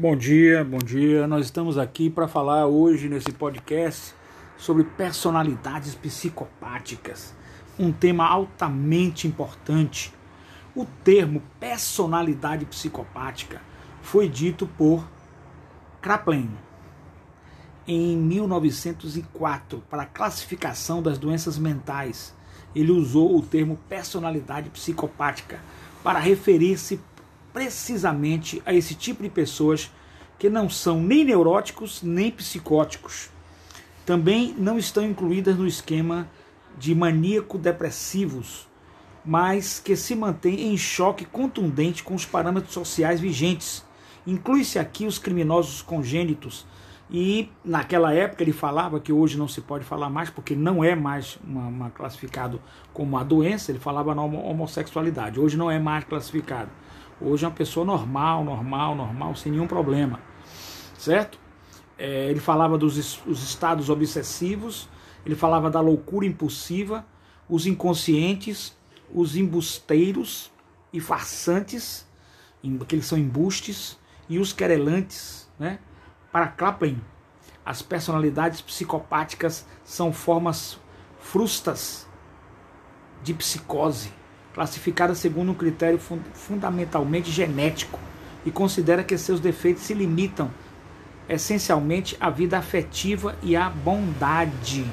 Bom dia, bom dia. Nós estamos aqui para falar hoje nesse podcast sobre personalidades psicopáticas, um tema altamente importante. O termo personalidade psicopática foi dito por Kraepelin em 1904 para a classificação das doenças mentais. Ele usou o termo personalidade psicopática para referir-se precisamente a esse tipo de pessoas que não são nem neuróticos nem psicóticos. Também não estão incluídas no esquema de maníaco-depressivos, mas que se mantêm em choque contundente com os parâmetros sociais vigentes. Inclui-se aqui os criminosos congênitos, e naquela época ele falava que hoje não se pode falar mais, porque não é mais uma, uma classificado como uma doença, ele falava na homossexualidade. Hoje não é mais classificado. Hoje é uma pessoa normal, normal, normal, sem nenhum problema. Certo? É, ele falava dos os estados obsessivos, ele falava da loucura impulsiva, os inconscientes, os embusteiros e farsantes, que eles são embustes, e os querelantes. Né? Para Klapen, as personalidades psicopáticas são formas frustas de psicose classificada segundo um critério fund fundamentalmente genético e considera que seus defeitos se limitam essencialmente à vida afetiva e à bondade.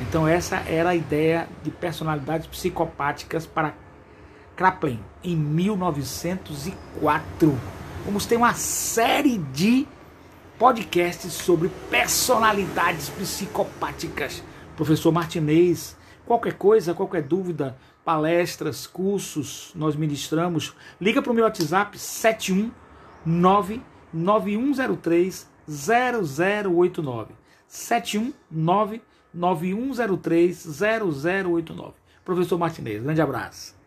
Então essa era a ideia de personalidades psicopáticas para Kraepelin em 1904. Vamos ter uma série de podcasts sobre personalidades psicopáticas. Professor Martinez, qualquer coisa, qualquer dúvida, palestras, cursos, nós ministramos. Liga para o meu WhatsApp 719 9103 0089. 719 9103 0089. Professor Martinez, grande abraço.